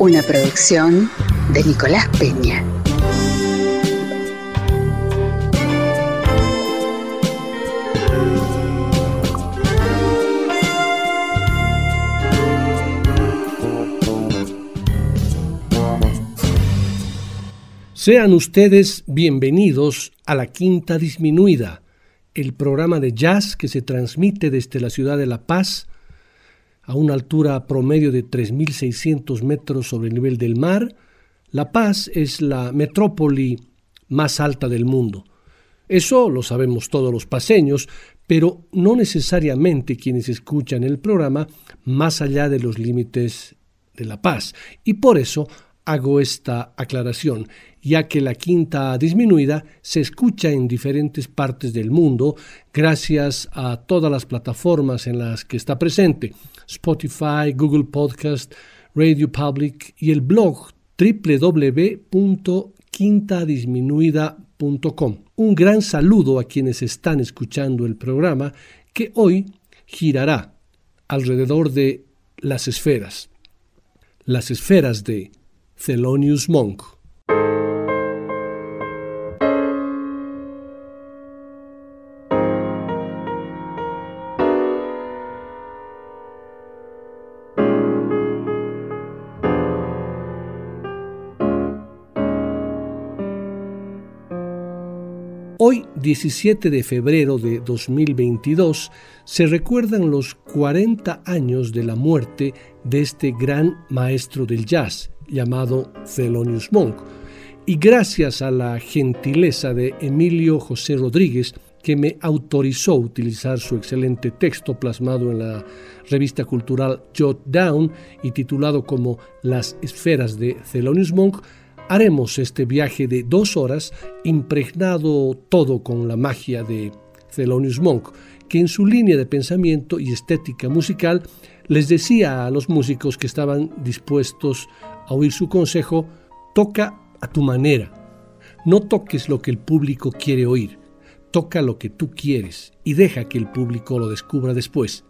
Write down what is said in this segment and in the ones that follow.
Una producción de Nicolás Peña. Sean ustedes bienvenidos a la Quinta Disminuida, el programa de jazz que se transmite desde la ciudad de La Paz a una altura promedio de 3.600 metros sobre el nivel del mar, La Paz es la metrópoli más alta del mundo. Eso lo sabemos todos los paseños, pero no necesariamente quienes escuchan el programa más allá de los límites de La Paz. Y por eso hago esta aclaración, ya que la quinta disminuida se escucha en diferentes partes del mundo gracias a todas las plataformas en las que está presente. Spotify, Google Podcast, Radio Public y el blog www.quintadisminuida.com. Un gran saludo a quienes están escuchando el programa que hoy girará alrededor de las esferas. Las esferas de Thelonious Monk. 17 de febrero de 2022, se recuerdan los 40 años de la muerte de este gran maestro del jazz llamado Thelonious Monk. Y gracias a la gentileza de Emilio José Rodríguez, que me autorizó utilizar su excelente texto plasmado en la revista cultural Jot Down y titulado como Las esferas de Thelonious Monk, haremos este viaje de dos horas impregnado todo con la magia de Thelonious Monk, que en su línea de pensamiento y estética musical les decía a los músicos que estaban dispuestos a oír su consejo, toca a tu manera. No toques lo que el público quiere oír, toca lo que tú quieres y deja que el público lo descubra después,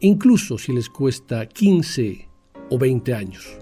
incluso si les cuesta 15 o 20 años.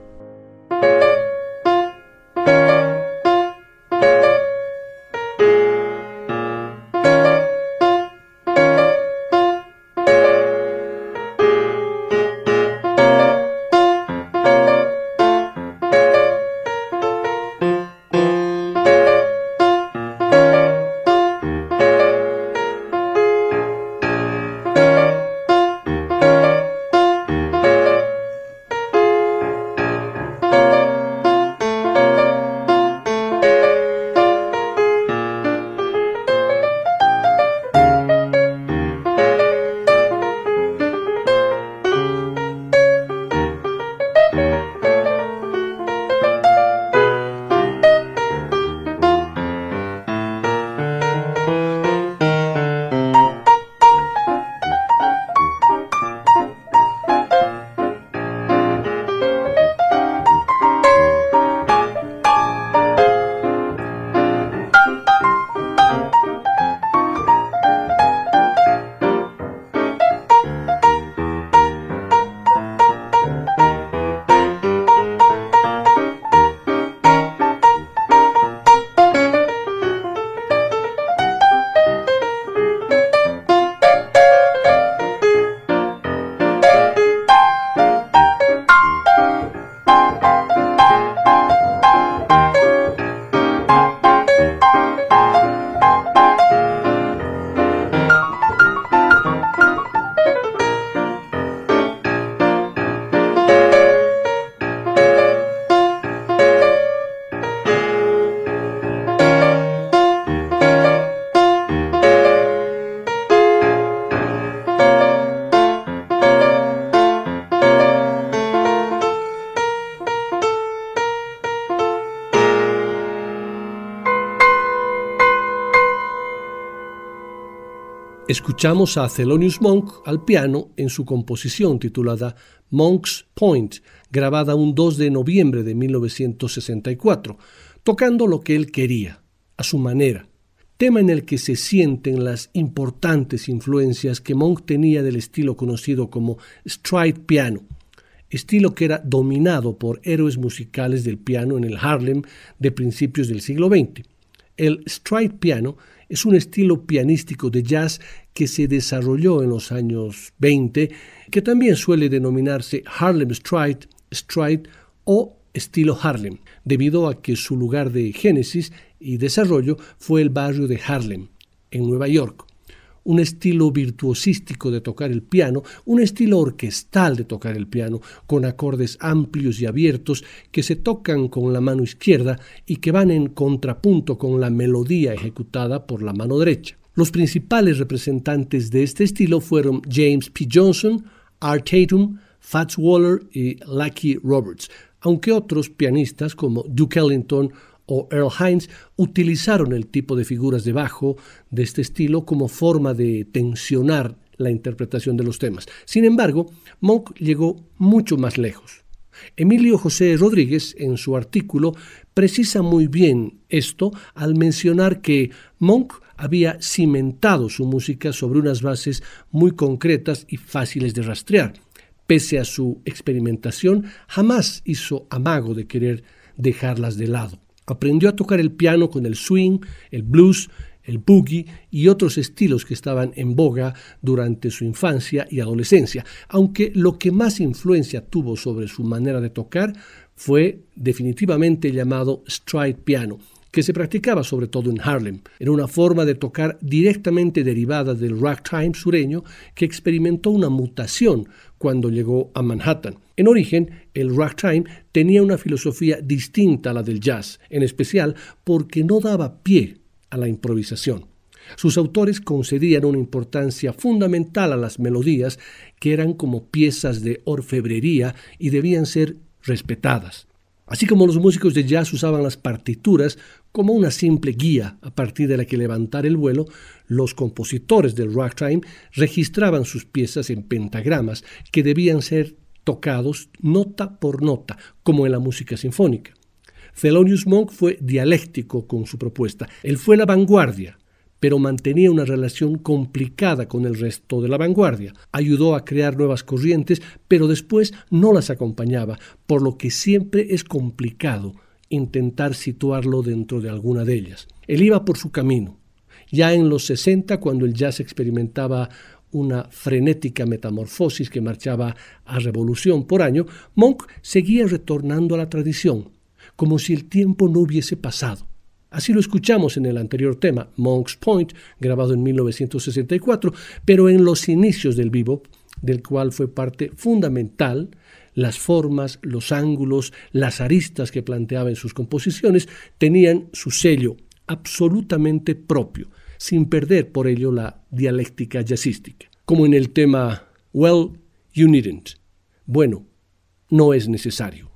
Escuchamos a Thelonious Monk al piano en su composición titulada Monk's Point, grabada un 2 de noviembre de 1964, tocando lo que él quería, a su manera, tema en el que se sienten las importantes influencias que Monk tenía del estilo conocido como stride piano, estilo que era dominado por héroes musicales del piano en el Harlem de principios del siglo XX. El stride piano es un estilo pianístico de jazz que se desarrolló en los años 20, que también suele denominarse Harlem Stride, Stride o estilo Harlem, debido a que su lugar de génesis y desarrollo fue el barrio de Harlem, en Nueva York. Un estilo virtuosístico de tocar el piano, un estilo orquestal de tocar el piano, con acordes amplios y abiertos que se tocan con la mano izquierda y que van en contrapunto con la melodía ejecutada por la mano derecha. Los principales representantes de este estilo fueron James P. Johnson, Art Tatum, Fats Waller y Lucky Roberts, aunque otros pianistas como Duke Ellington o Earl Hines utilizaron el tipo de figuras de bajo de este estilo como forma de tensionar la interpretación de los temas. Sin embargo, Monk llegó mucho más lejos. Emilio José Rodríguez, en su artículo, precisa muy bien esto al mencionar que Monk había cimentado su música sobre unas bases muy concretas y fáciles de rastrear. Pese a su experimentación, jamás hizo amago de querer dejarlas de lado. Aprendió a tocar el piano con el swing, el blues, el boogie y otros estilos que estaban en boga durante su infancia y adolescencia, aunque lo que más influencia tuvo sobre su manera de tocar fue definitivamente llamado stride piano, que se practicaba sobre todo en Harlem. Era una forma de tocar directamente derivada del ragtime sureño que experimentó una mutación cuando llegó a Manhattan. En origen, el ragtime tenía una filosofía distinta a la del jazz, en especial porque no daba pie a la improvisación. Sus autores concedían una importancia fundamental a las melodías que eran como piezas de orfebrería y debían ser respetadas. Así como los músicos de jazz usaban las partituras como una simple guía a partir de la que levantar el vuelo, los compositores del ragtime registraban sus piezas en pentagramas que debían ser tocados nota por nota, como en la música sinfónica. Thelonious Monk fue dialéctico con su propuesta. Él fue la vanguardia, pero mantenía una relación complicada con el resto de la vanguardia. Ayudó a crear nuevas corrientes, pero después no las acompañaba, por lo que siempre es complicado intentar situarlo dentro de alguna de ellas. Él iba por su camino. Ya en los 60, cuando el jazz experimentaba una frenética metamorfosis que marchaba a revolución por año, Monk seguía retornando a la tradición, como si el tiempo no hubiese pasado. Así lo escuchamos en el anterior tema, Monk's Point, grabado en 1964, pero en los inicios del bebop, del cual fue parte fundamental, las formas, los ángulos, las aristas que planteaba en sus composiciones tenían su sello absolutamente propio, sin perder por ello la dialéctica jazzística, como en el tema Well, you needn't. Bueno, no es necesario.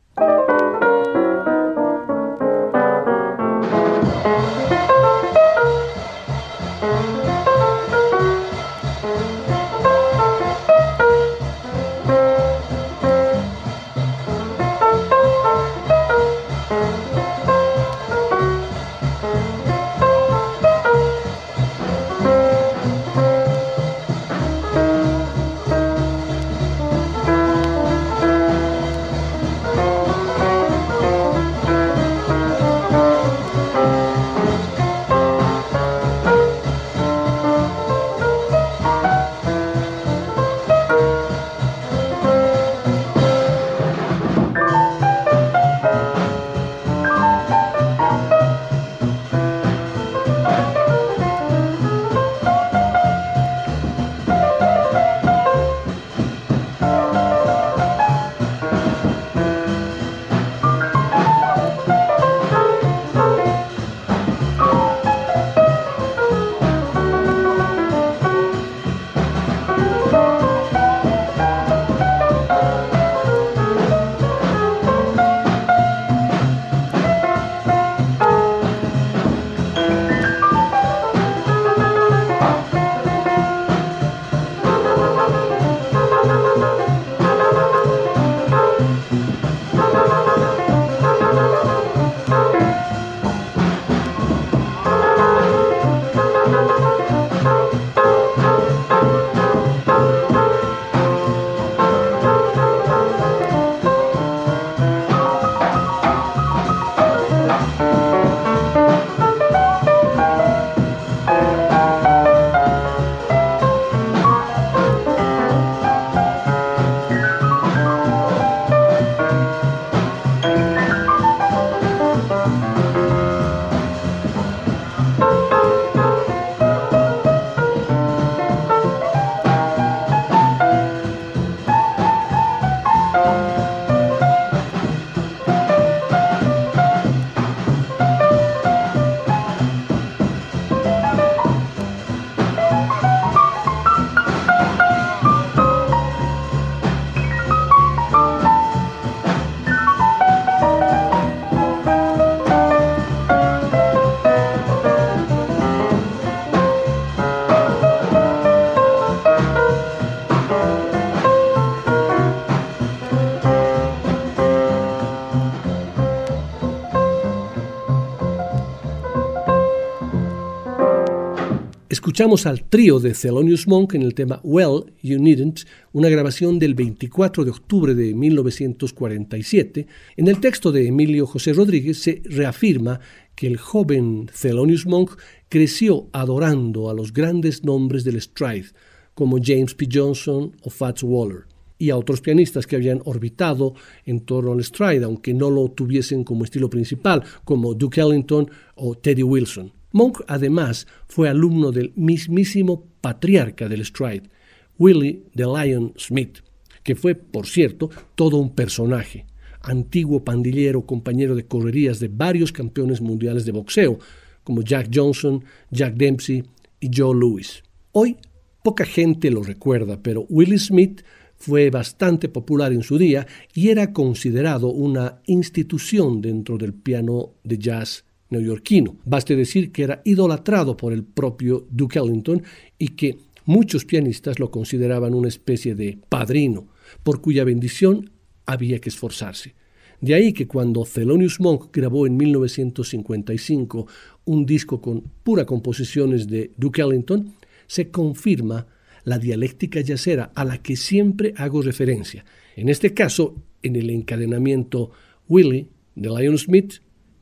Escuchamos al trío de Thelonious Monk en el tema Well, You Needn't, una grabación del 24 de octubre de 1947. En el texto de Emilio José Rodríguez se reafirma que el joven Thelonious Monk creció adorando a los grandes nombres del stride, como James P. Johnson o Fats Waller, y a otros pianistas que habían orbitado en torno al stride, aunque no lo tuviesen como estilo principal, como Duke Ellington o Teddy Wilson. Monk además fue alumno del mismísimo patriarca del stride, Willie the Lion Smith, que fue, por cierto, todo un personaje, antiguo pandillero, compañero de correrías de varios campeones mundiales de boxeo, como Jack Johnson, Jack Dempsey y Joe Louis. Hoy poca gente lo recuerda, pero Willie Smith fue bastante popular en su día y era considerado una institución dentro del piano de jazz neoyorquino. Baste decir que era idolatrado por el propio Duke Ellington y que muchos pianistas lo consideraban una especie de padrino, por cuya bendición había que esforzarse. De ahí que cuando Thelonious Monk grabó en 1955 un disco con pura composiciones de Duke Ellington, se confirma la dialéctica yacera a la que siempre hago referencia. En este caso, en el encadenamiento Willie de Lion Smith,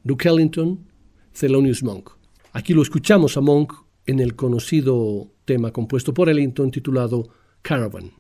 Duke Ellington, Thelonious Monk. Aquí lo escuchamos a Monk en el conocido tema compuesto por Ellington titulado Caravan.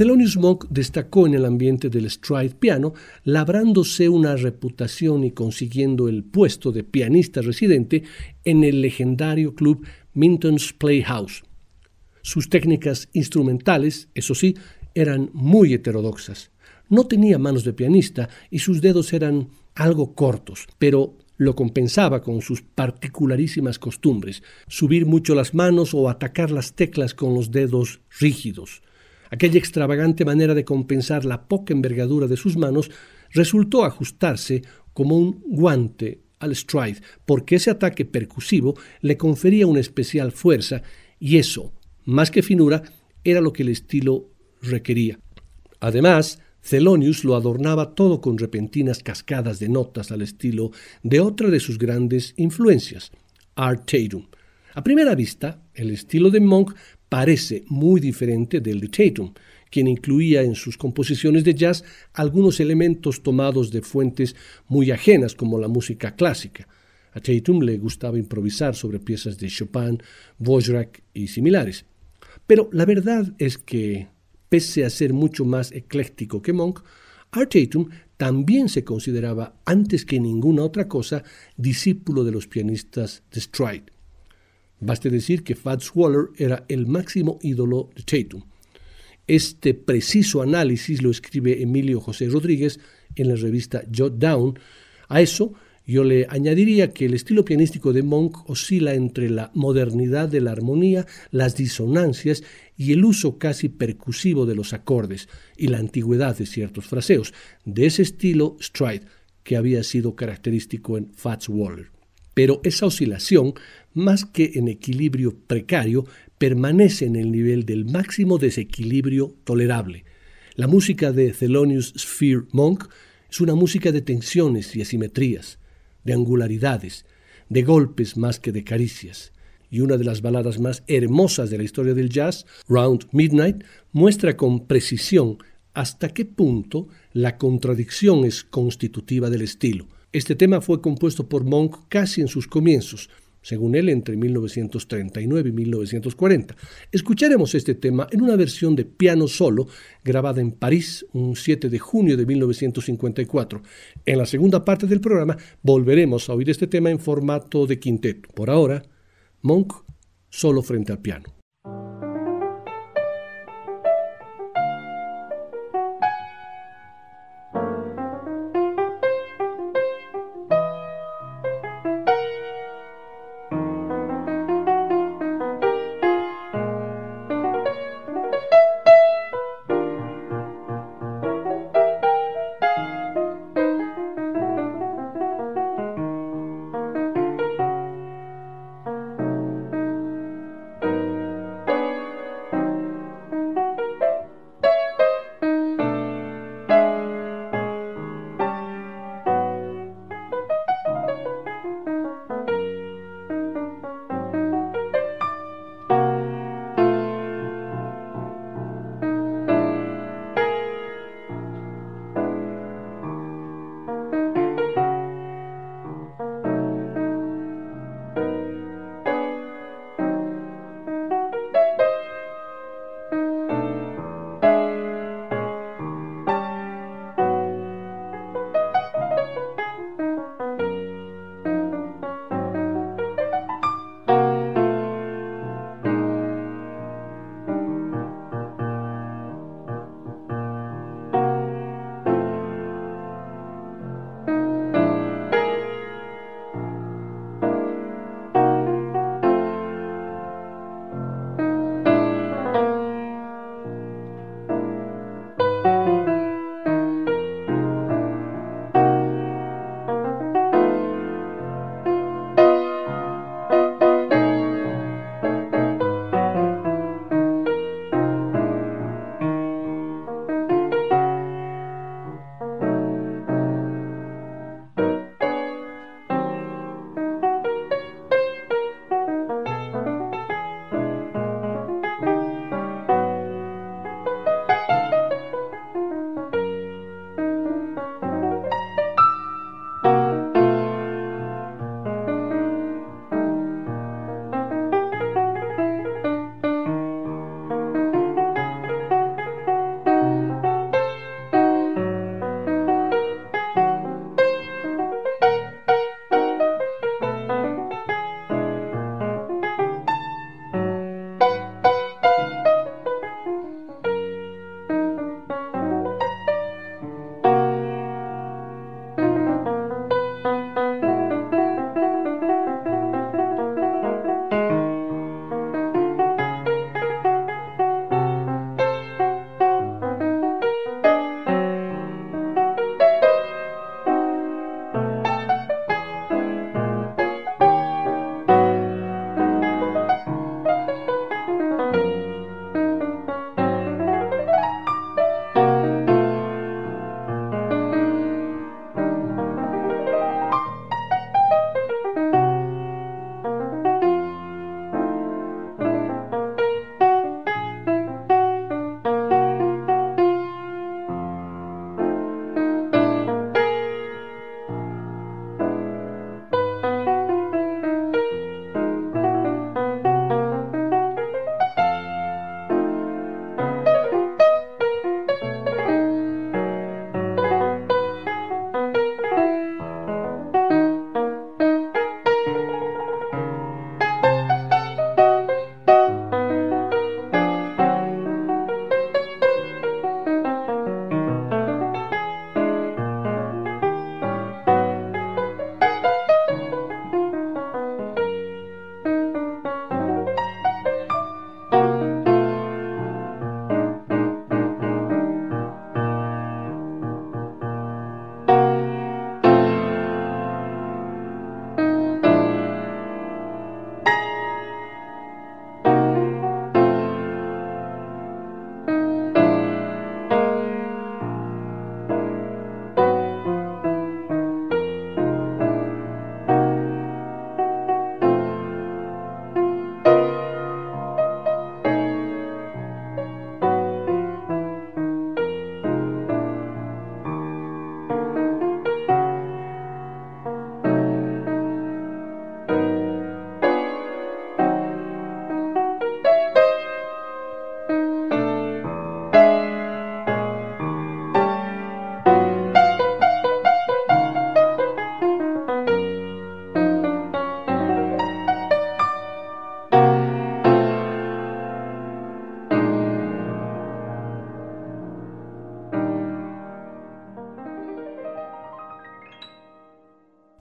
Thelonious Monk destacó en el ambiente del stride piano, labrándose una reputación y consiguiendo el puesto de pianista residente en el legendario club Minton's Playhouse. Sus técnicas instrumentales, eso sí, eran muy heterodoxas. No tenía manos de pianista y sus dedos eran algo cortos, pero lo compensaba con sus particularísimas costumbres, subir mucho las manos o atacar las teclas con los dedos rígidos. Aquella extravagante manera de compensar la poca envergadura de sus manos resultó ajustarse como un guante al stride, porque ese ataque percusivo le confería una especial fuerza y eso, más que finura, era lo que el estilo requería. Además, Thelonious lo adornaba todo con repentinas cascadas de notas al estilo de otra de sus grandes influencias, Art Tatum. A primera vista, el estilo de Monk parece muy diferente del de Tatum, quien incluía en sus composiciones de jazz algunos elementos tomados de fuentes muy ajenas como la música clásica. A Tatum le gustaba improvisar sobre piezas de Chopin, Wozniak y similares. Pero la verdad es que, pese a ser mucho más ecléctico que Monk, Art Tatum también se consideraba, antes que ninguna otra cosa, discípulo de los pianistas de Stride. Baste decir que Fats Waller era el máximo ídolo de Tatum. Este preciso análisis lo escribe Emilio José Rodríguez en la revista Jot Down. A eso yo le añadiría que el estilo pianístico de Monk oscila entre la modernidad de la armonía, las disonancias y el uso casi percusivo de los acordes y la antigüedad de ciertos fraseos, de ese estilo stride que había sido característico en Fats Waller. Pero esa oscilación más que en equilibrio precario, permanece en el nivel del máximo desequilibrio tolerable. La música de Thelonious Sphere Monk es una música de tensiones y asimetrías, de angularidades, de golpes más que de caricias. Y una de las baladas más hermosas de la historia del jazz, Round Midnight, muestra con precisión hasta qué punto la contradicción es constitutiva del estilo. Este tema fue compuesto por Monk casi en sus comienzos, según él, entre 1939 y 1940. Escucharemos este tema en una versión de piano solo grabada en París un 7 de junio de 1954. En la segunda parte del programa volveremos a oír este tema en formato de quinteto. Por ahora, Monk solo frente al piano.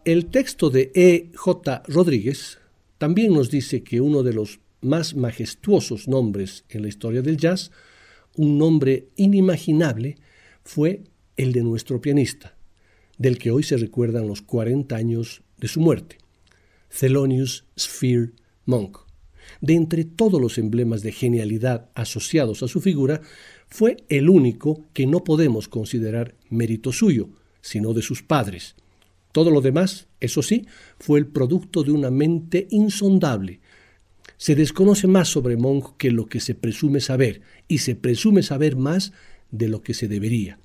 El texto de E. J. Rodríguez también nos dice que uno de los más majestuosos nombres en la historia del jazz, un nombre inimaginable, fue el de nuestro pianista, del que hoy se recuerdan los 40 años de su muerte, Thelonious Sphere Monk. De entre todos los emblemas de genialidad asociados a su figura, fue el único que no podemos considerar mérito suyo, sino de sus padres. Todo lo demás, eso sí, fue el producto de una mente insondable. Se desconoce más sobre Monk que lo que se presume saber, y se presume saber más de lo que se debería.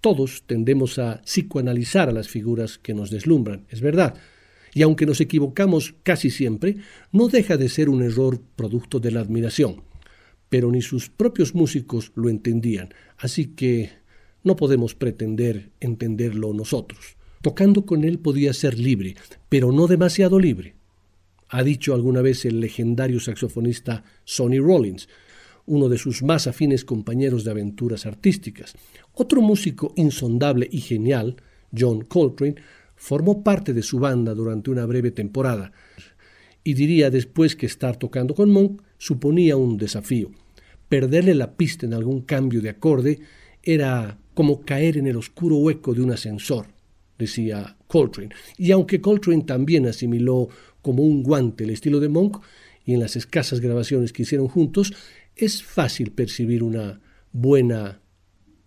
Todos tendemos a psicoanalizar a las figuras que nos deslumbran, es verdad, y aunque nos equivocamos casi siempre, no deja de ser un error producto de la admiración. Pero ni sus propios músicos lo entendían, así que no podemos pretender entenderlo nosotros. Tocando con él podía ser libre, pero no demasiado libre. Ha dicho alguna vez el legendario saxofonista Sonny Rollins, uno de sus más afines compañeros de aventuras artísticas. Otro músico insondable y genial, John Coltrane, formó parte de su banda durante una breve temporada y diría después que estar tocando con Monk suponía un desafío. Perderle la pista en algún cambio de acorde era como caer en el oscuro hueco de un ascensor, decía Coltrane. Y aunque Coltrane también asimiló como un guante el estilo de Monk, y en las escasas grabaciones que hicieron juntos, es fácil percibir una buena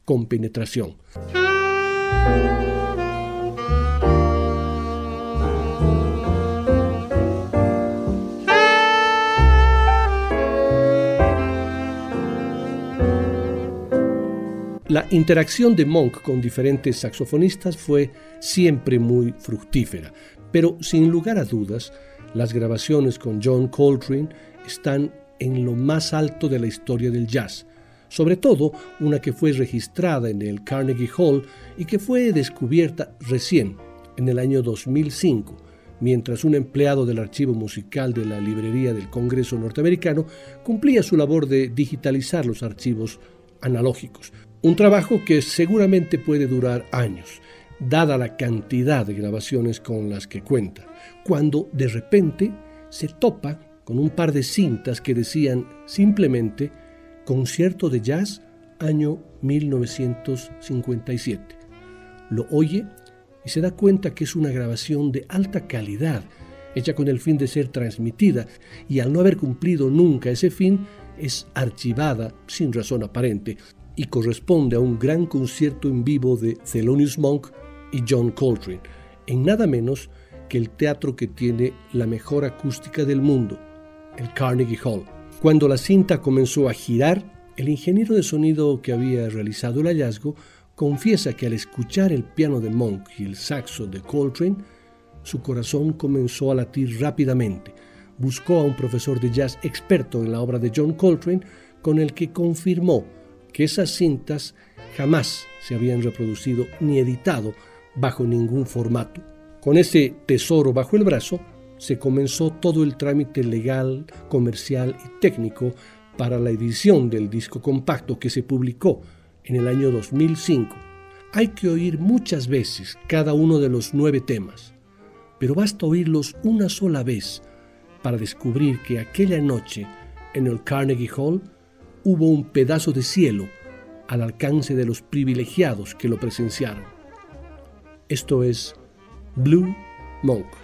compenetración. La interacción de Monk con diferentes saxofonistas fue siempre muy fructífera, pero sin lugar a dudas, las grabaciones con John Coltrane están en lo más alto de la historia del jazz, sobre todo una que fue registrada en el Carnegie Hall y que fue descubierta recién, en el año 2005, mientras un empleado del archivo musical de la Librería del Congreso norteamericano cumplía su labor de digitalizar los archivos analógicos. Un trabajo que seguramente puede durar años, dada la cantidad de grabaciones con las que cuenta, cuando de repente se topa con un par de cintas que decían simplemente Concierto de Jazz año 1957. Lo oye y se da cuenta que es una grabación de alta calidad, hecha con el fin de ser transmitida, y al no haber cumplido nunca ese fin, es archivada sin razón aparente y corresponde a un gran concierto en vivo de Thelonious Monk y John Coltrane, en nada menos que el teatro que tiene la mejor acústica del mundo, el Carnegie Hall. Cuando la cinta comenzó a girar, el ingeniero de sonido que había realizado el hallazgo confiesa que al escuchar el piano de Monk y el saxo de Coltrane, su corazón comenzó a latir rápidamente. Buscó a un profesor de jazz experto en la obra de John Coltrane, con el que confirmó que esas cintas jamás se habían reproducido ni editado bajo ningún formato. Con ese tesoro bajo el brazo, se comenzó todo el trámite legal, comercial y técnico para la edición del disco compacto que se publicó en el año 2005. Hay que oír muchas veces cada uno de los nueve temas, pero basta oírlos una sola vez para descubrir que aquella noche en el Carnegie Hall hubo un pedazo de cielo al alcance de los privilegiados que lo presenciaron. Esto es Blue Monk.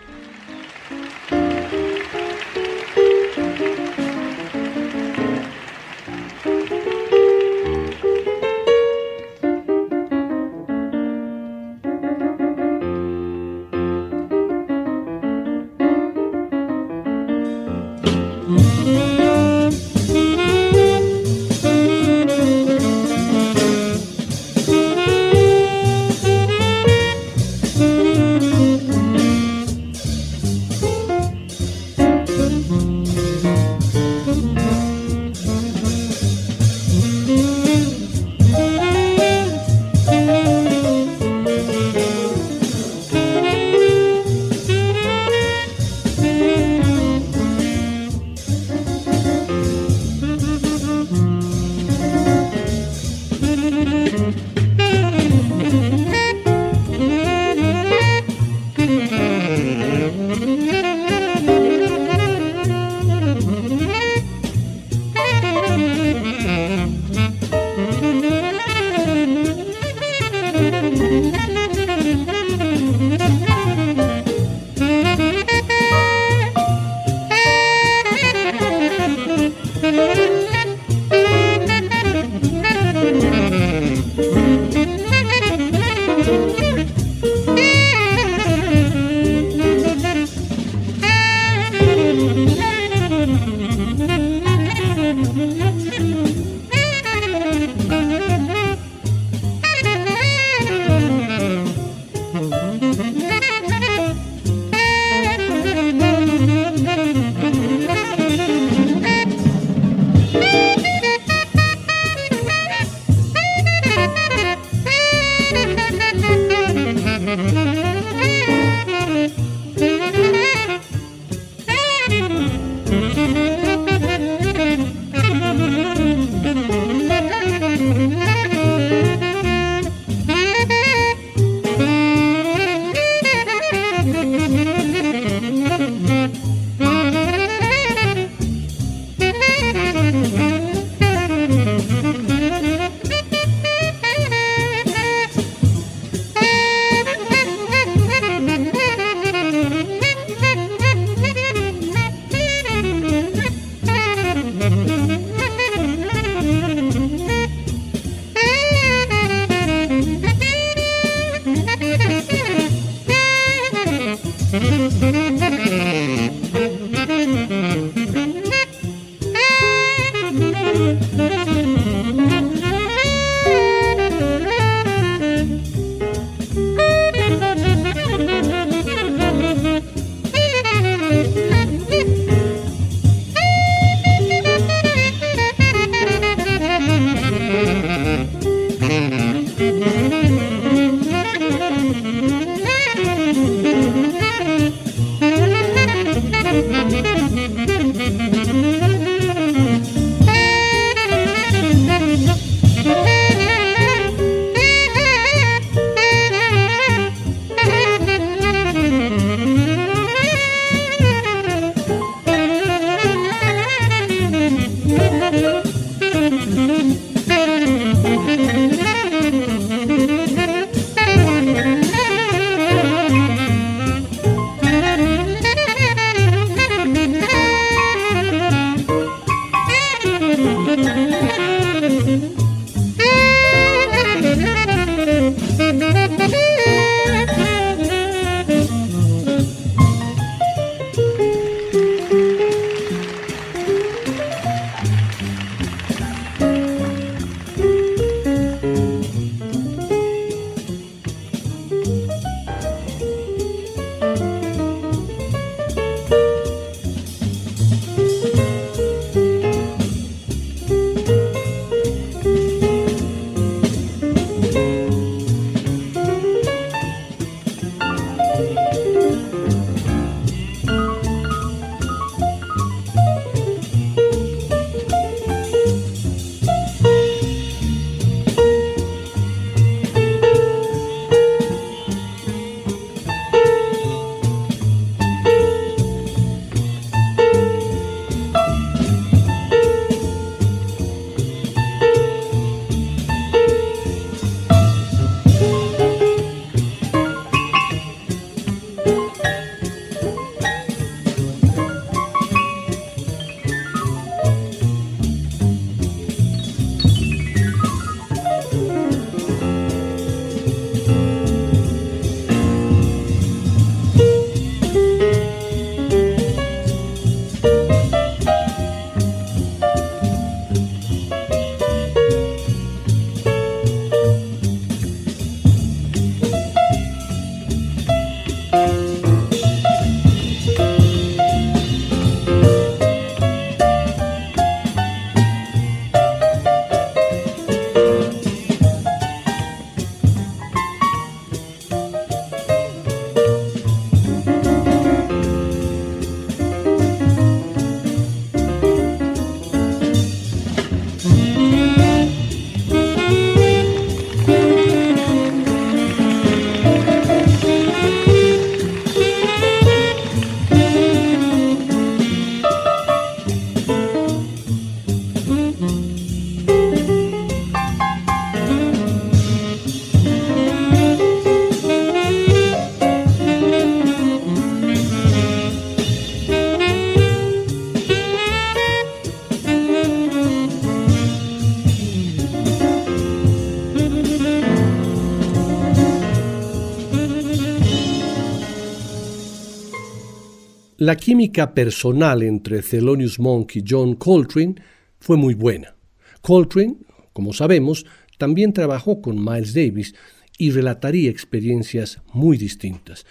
La química personal entre Thelonious Monk y John Coltrane fue muy buena. Coltrane, como sabemos, también trabajó con Miles Davis y relataría experiencias muy distintas.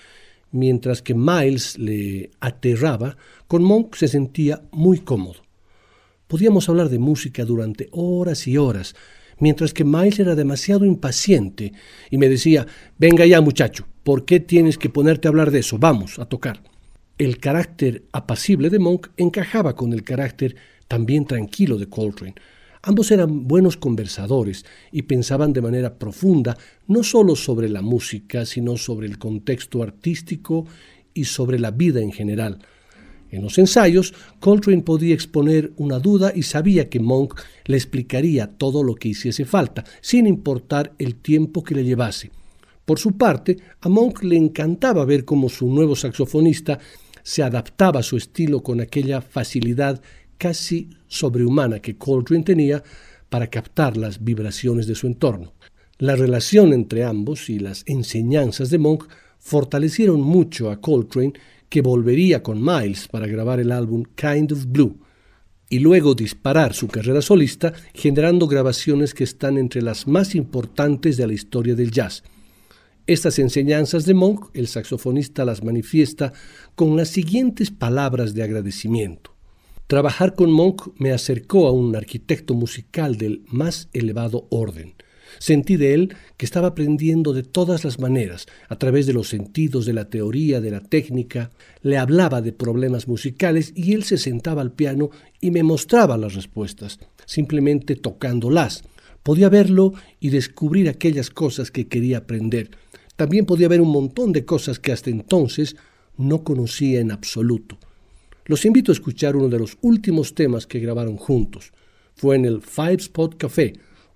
Mientras que Miles le aterraba, con Monk se sentía muy cómodo. Podíamos hablar de música durante horas y horas, mientras que Miles era demasiado impaciente y me decía, venga ya muchacho, ¿por qué tienes que ponerte a hablar de eso? Vamos a tocar. El carácter apacible de Monk encajaba con el carácter también tranquilo de Coltrane. Ambos eran buenos conversadores y pensaban de manera profunda no solo sobre la música, sino sobre el contexto artístico y sobre la vida en general. En los ensayos, Coltrane podía exponer una duda y sabía que Monk le explicaría todo lo que hiciese falta, sin importar el tiempo que le llevase. Por su parte, a Monk le encantaba ver cómo su nuevo saxofonista se adaptaba a su estilo con aquella facilidad casi sobrehumana que Coltrane tenía para captar las vibraciones de su entorno. La relación entre ambos y las enseñanzas de Monk fortalecieron mucho a Coltrane que volvería con Miles para grabar el álbum Kind of Blue y luego disparar su carrera solista generando grabaciones que están entre las más importantes de la historia del jazz. Estas enseñanzas de Monk, el saxofonista las manifiesta con las siguientes palabras de agradecimiento. Trabajar con Monk me acercó a un arquitecto musical del más elevado orden. Sentí de él que estaba aprendiendo de todas las maneras, a través de los sentidos, de la teoría, de la técnica. Le hablaba de problemas musicales y él se sentaba al piano y me mostraba las respuestas, simplemente tocándolas. Podía verlo y descubrir aquellas cosas que quería aprender. También podía ver un montón de cosas que hasta entonces no conocía en absoluto. Los invito a escuchar uno de los últimos temas que grabaron juntos. Fue en el Five Spot Café,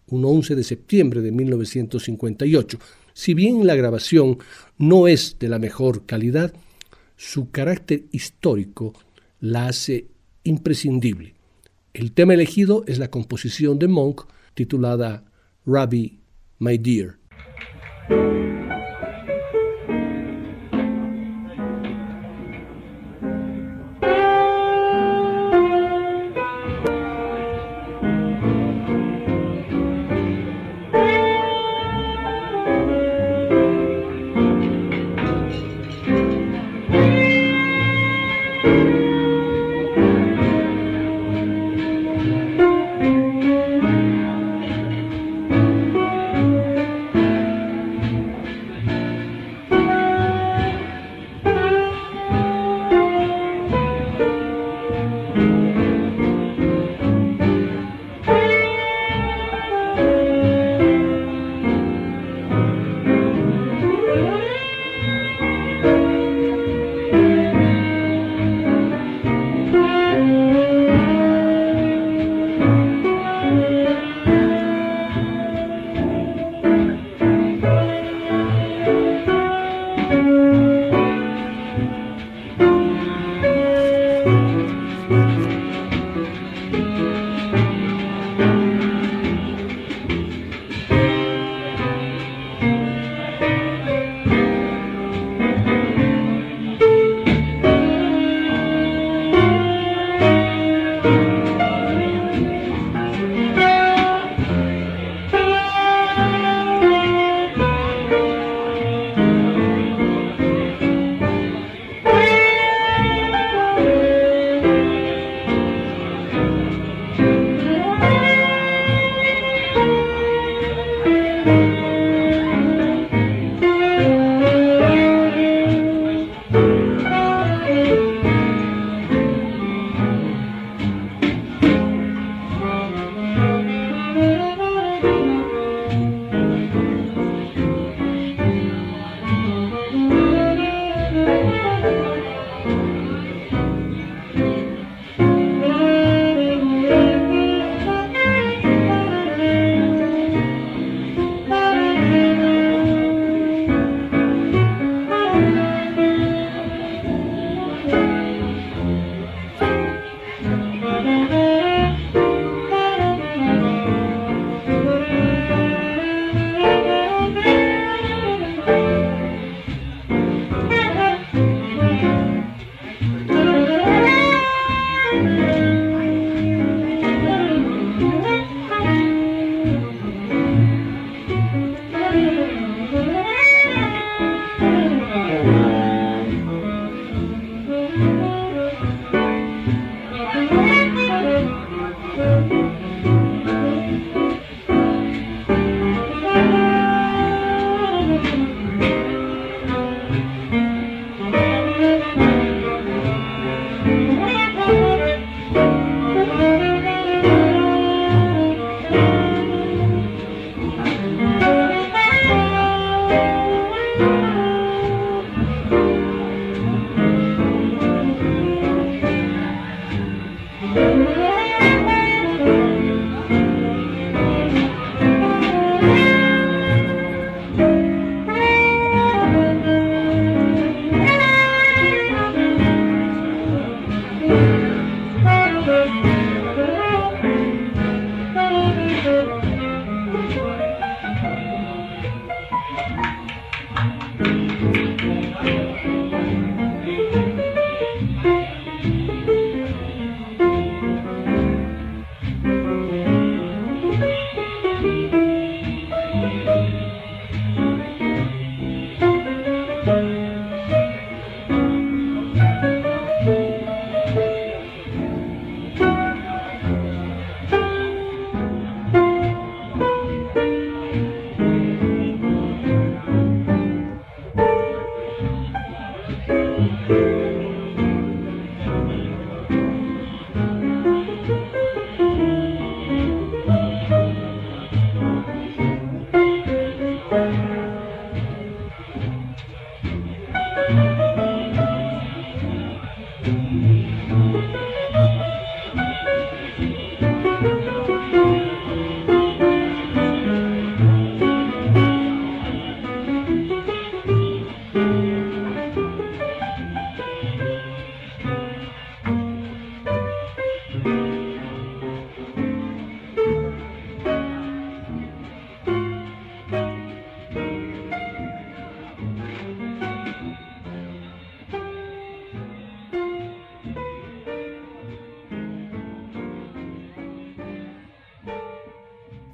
un 11 de septiembre de 1958. Si bien la grabación no es de la mejor calidad, su carácter histórico la hace imprescindible. El tema elegido es la composición de Monk titulada Rabbi, My Dear.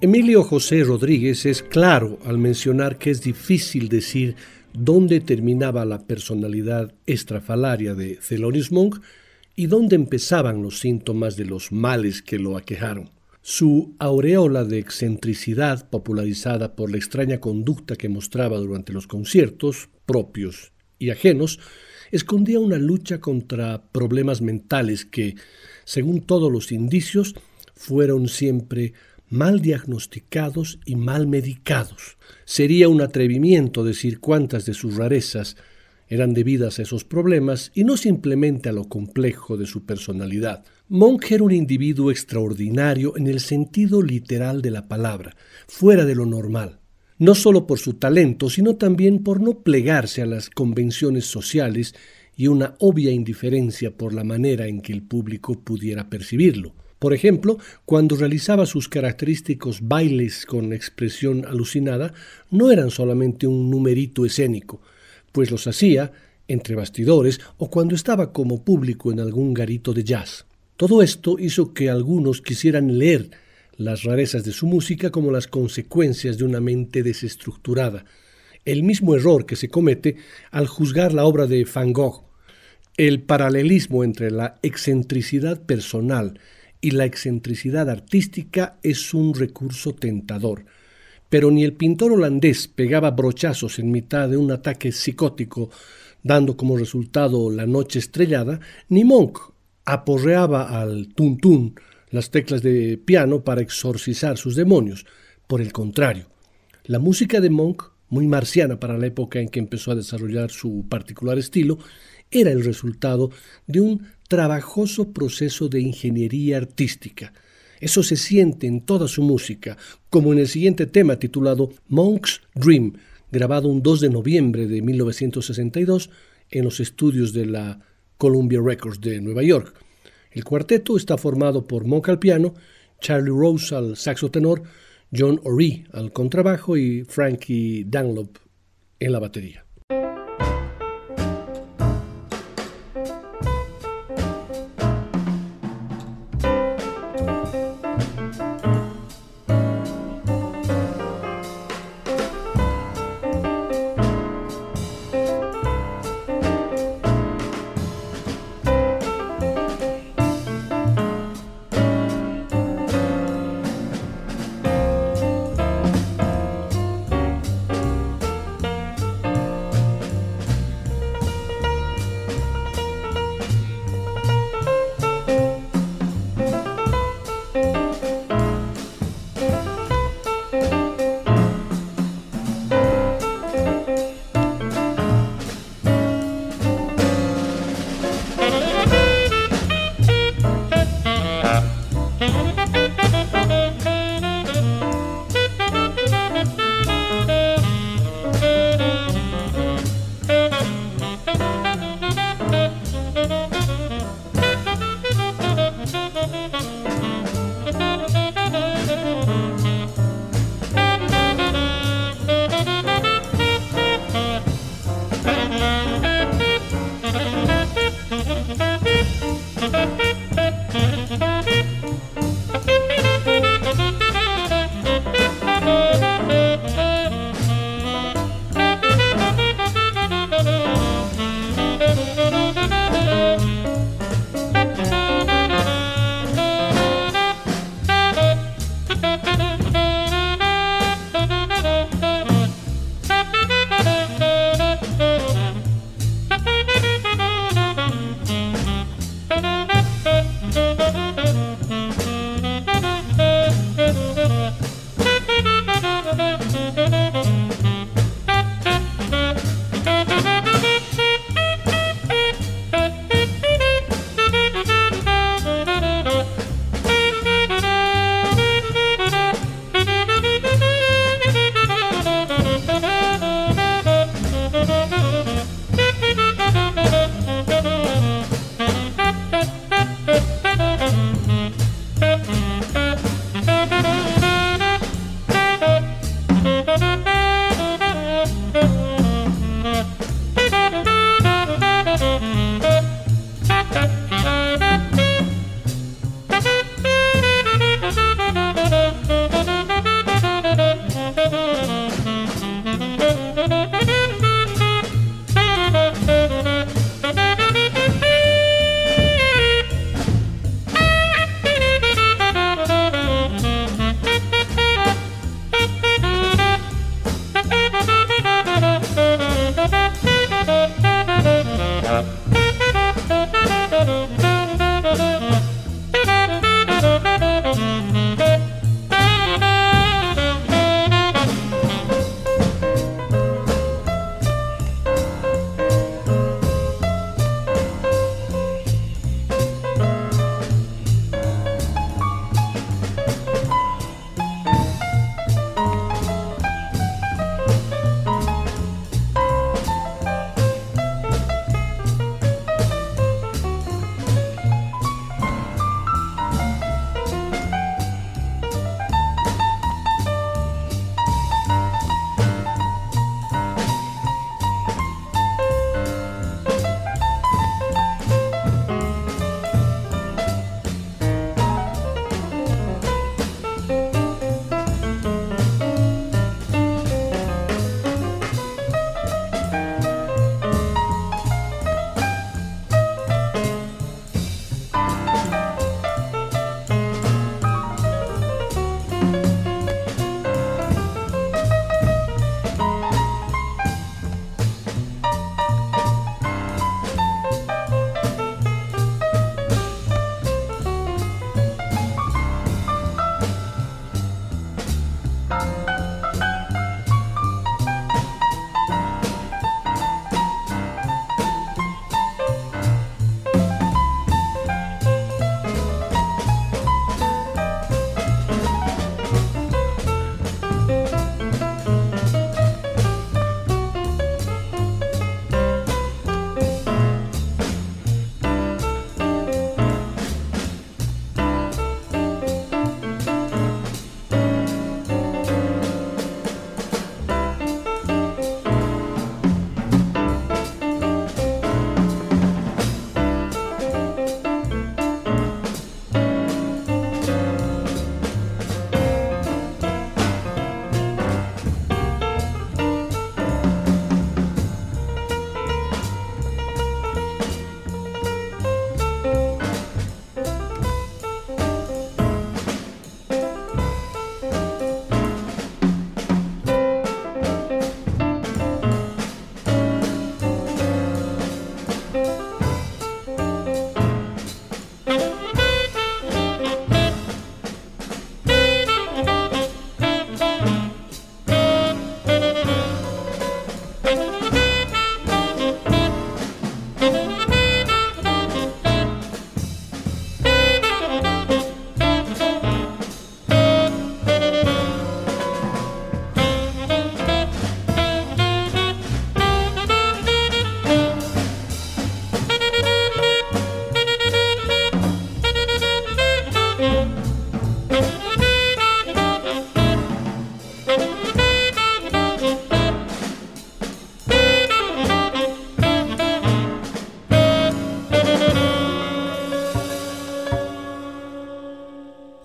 Emilio José Rodríguez es claro al mencionar que es difícil decir dónde terminaba la personalidad estrafalaria de Thelonious Monk y dónde empezaban los síntomas de los males que lo aquejaron. Su aureola de excentricidad, popularizada por la extraña conducta que mostraba durante los conciertos, propios y ajenos, escondía una lucha contra problemas mentales que, según todos los indicios, fueron siempre mal diagnosticados y mal medicados. Sería un atrevimiento decir cuántas de sus rarezas eran debidas a esos problemas y no simplemente a lo complejo de su personalidad. Monk era un individuo extraordinario en el sentido literal de la palabra, fuera de lo normal, no solo por su talento, sino también por no plegarse a las convenciones sociales y una obvia indiferencia por la manera en que el público pudiera percibirlo. Por ejemplo, cuando realizaba sus característicos bailes con expresión alucinada, no eran solamente un numerito escénico, pues los hacía entre bastidores o cuando estaba como público en algún garito de jazz. Todo esto hizo que algunos quisieran leer las rarezas de su música como las consecuencias de una mente desestructurada, el mismo error que se comete al juzgar la obra de Van Gogh. El paralelismo entre la excentricidad personal y la excentricidad artística es un recurso tentador. Pero ni el pintor holandés pegaba brochazos en mitad de un ataque psicótico, dando como resultado la noche estrellada, ni Monk aporreaba al tuntún las teclas de piano para exorcizar sus demonios. Por el contrario, la música de Monk, muy marciana para la época en que empezó a desarrollar su particular estilo, era el resultado de un trabajoso proceso de ingeniería artística. Eso se siente en toda su música, como en el siguiente tema titulado Monk's Dream, grabado un 2 de noviembre de 1962 en los estudios de la Columbia Records de Nueva York. El cuarteto está formado por Monk al piano, Charlie Rose al saxo tenor, John O'Ree al contrabajo y Frankie Dunlop en la batería.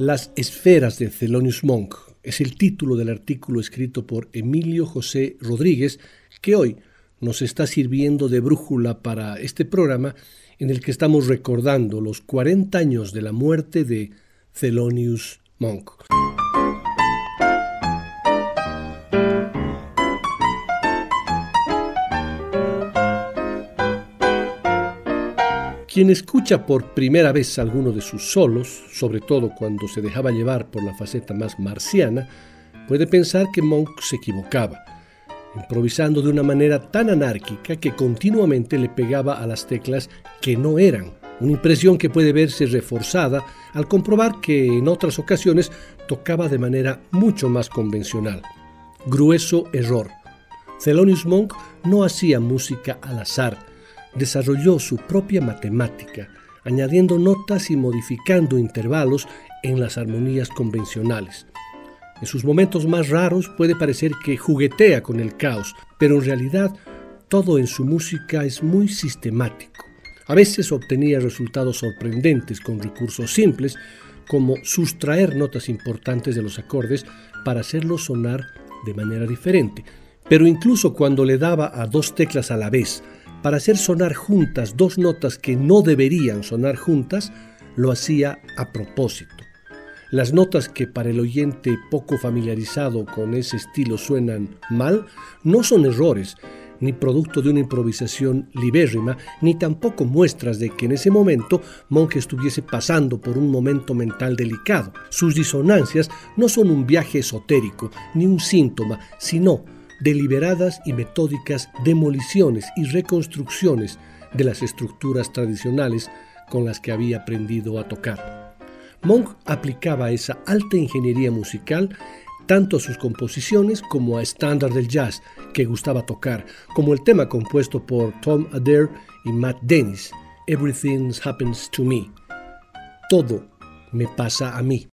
Las esferas de Thelonious Monk es el título del artículo escrito por Emilio José Rodríguez que hoy nos está sirviendo de brújula para este programa en el que estamos recordando los 40 años de la muerte de Thelonious Monk. Quien escucha por primera vez alguno de sus solos, sobre todo cuando se dejaba llevar por la faceta más marciana, puede pensar que Monk se equivocaba, improvisando de una manera tan anárquica que continuamente le pegaba a las teclas que no eran, una impresión que puede verse reforzada al comprobar que en otras ocasiones tocaba de manera mucho más convencional. Grueso error. Thelonious Monk no hacía música al azar, desarrolló su propia matemática, añadiendo notas y modificando intervalos en las armonías convencionales. En sus momentos más raros puede parecer que juguetea con el caos, pero en realidad todo en su música es muy sistemático. A veces obtenía resultados sorprendentes con recursos simples, como sustraer notas importantes de los acordes para hacerlos sonar de manera diferente. Pero incluso cuando le daba a dos teclas a la vez, para hacer sonar juntas dos notas que no deberían sonar juntas, lo hacía a propósito. Las notas que para el oyente poco familiarizado con ese estilo suenan mal no son errores, ni producto de una improvisación libérrima, ni tampoco muestras de que en ese momento Monk estuviese pasando por un momento mental delicado. Sus disonancias no son un viaje esotérico, ni un síntoma, sino deliberadas y metódicas demoliciones y reconstrucciones de las estructuras tradicionales con las que había aprendido a tocar. Monk aplicaba esa alta ingeniería musical tanto a sus composiciones como a estándar del jazz que gustaba tocar, como el tema compuesto por Tom Adair y Matt Dennis, Everything Happens to Me. Todo me pasa a mí.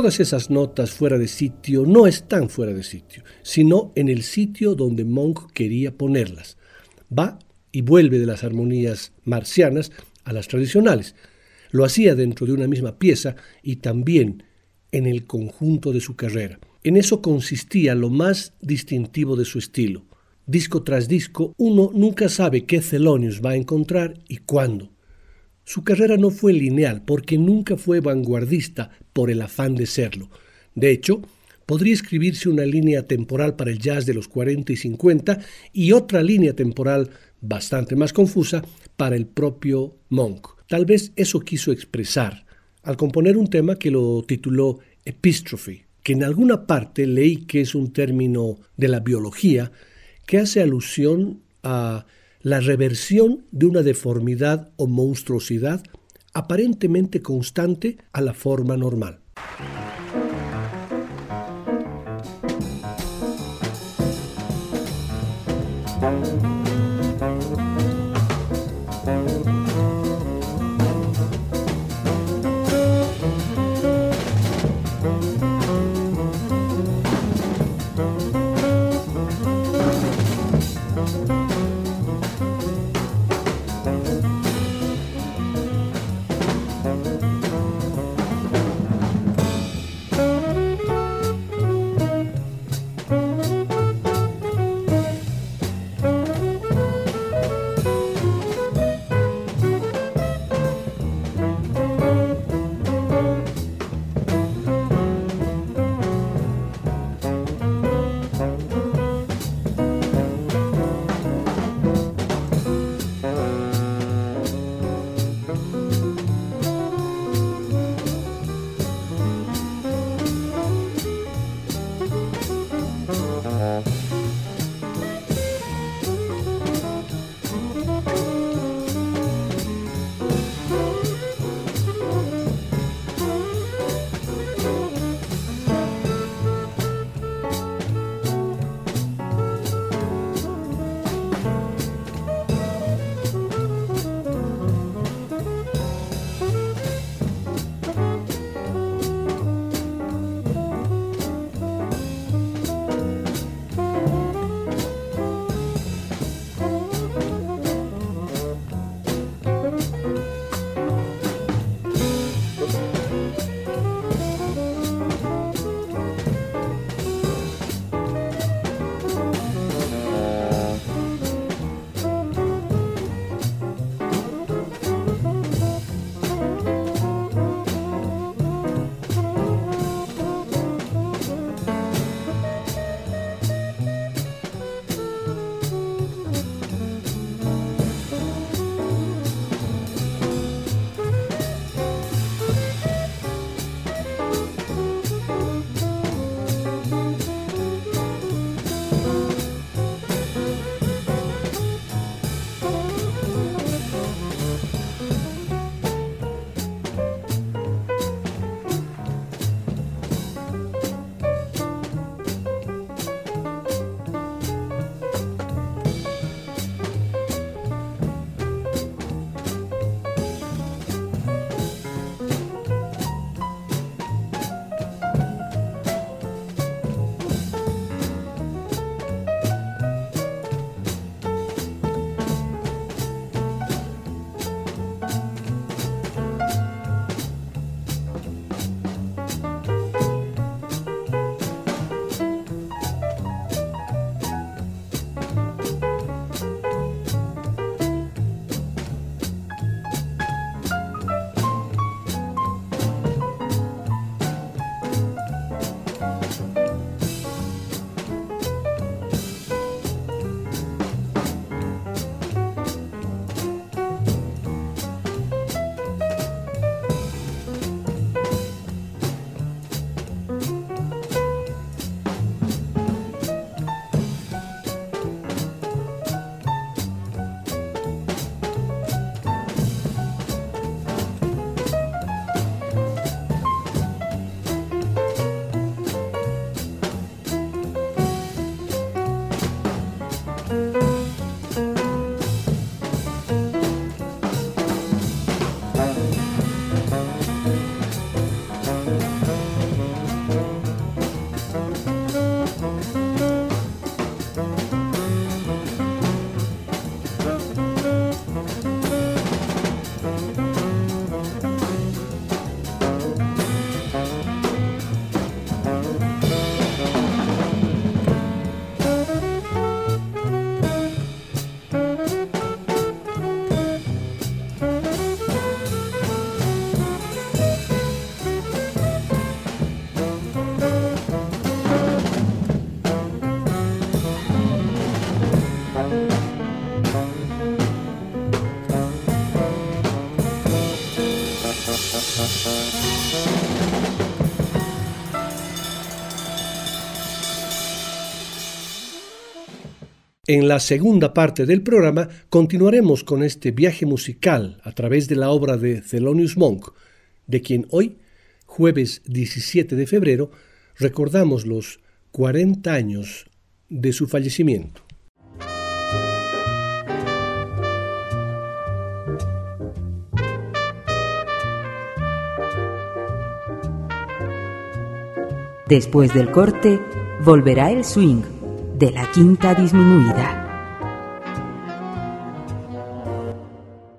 Todas esas notas fuera de sitio no están fuera de sitio, sino en el sitio donde Monk quería ponerlas. Va y vuelve de las armonías marcianas a las tradicionales. Lo hacía dentro de una misma pieza y también en el conjunto de su carrera. En eso consistía lo más distintivo de su estilo. Disco tras disco, uno nunca sabe qué Thelonious va a encontrar y cuándo. Su carrera no fue lineal porque nunca fue vanguardista por el afán de serlo. De hecho, podría escribirse una línea temporal para el jazz de los 40 y 50 y otra línea temporal bastante más confusa para el propio Monk. Tal vez eso quiso expresar al componer un tema que lo tituló Epistrophe, que en alguna parte leí que es un término de la biología que hace alusión a la reversión de una deformidad o monstruosidad aparentemente constante a la forma normal. En la segunda parte del programa continuaremos con este viaje musical a través de la obra de Thelonious Monk, de quien hoy, jueves 17 de febrero, recordamos los 40 años de su fallecimiento. Después del corte, volverá el swing de la quinta disminuida.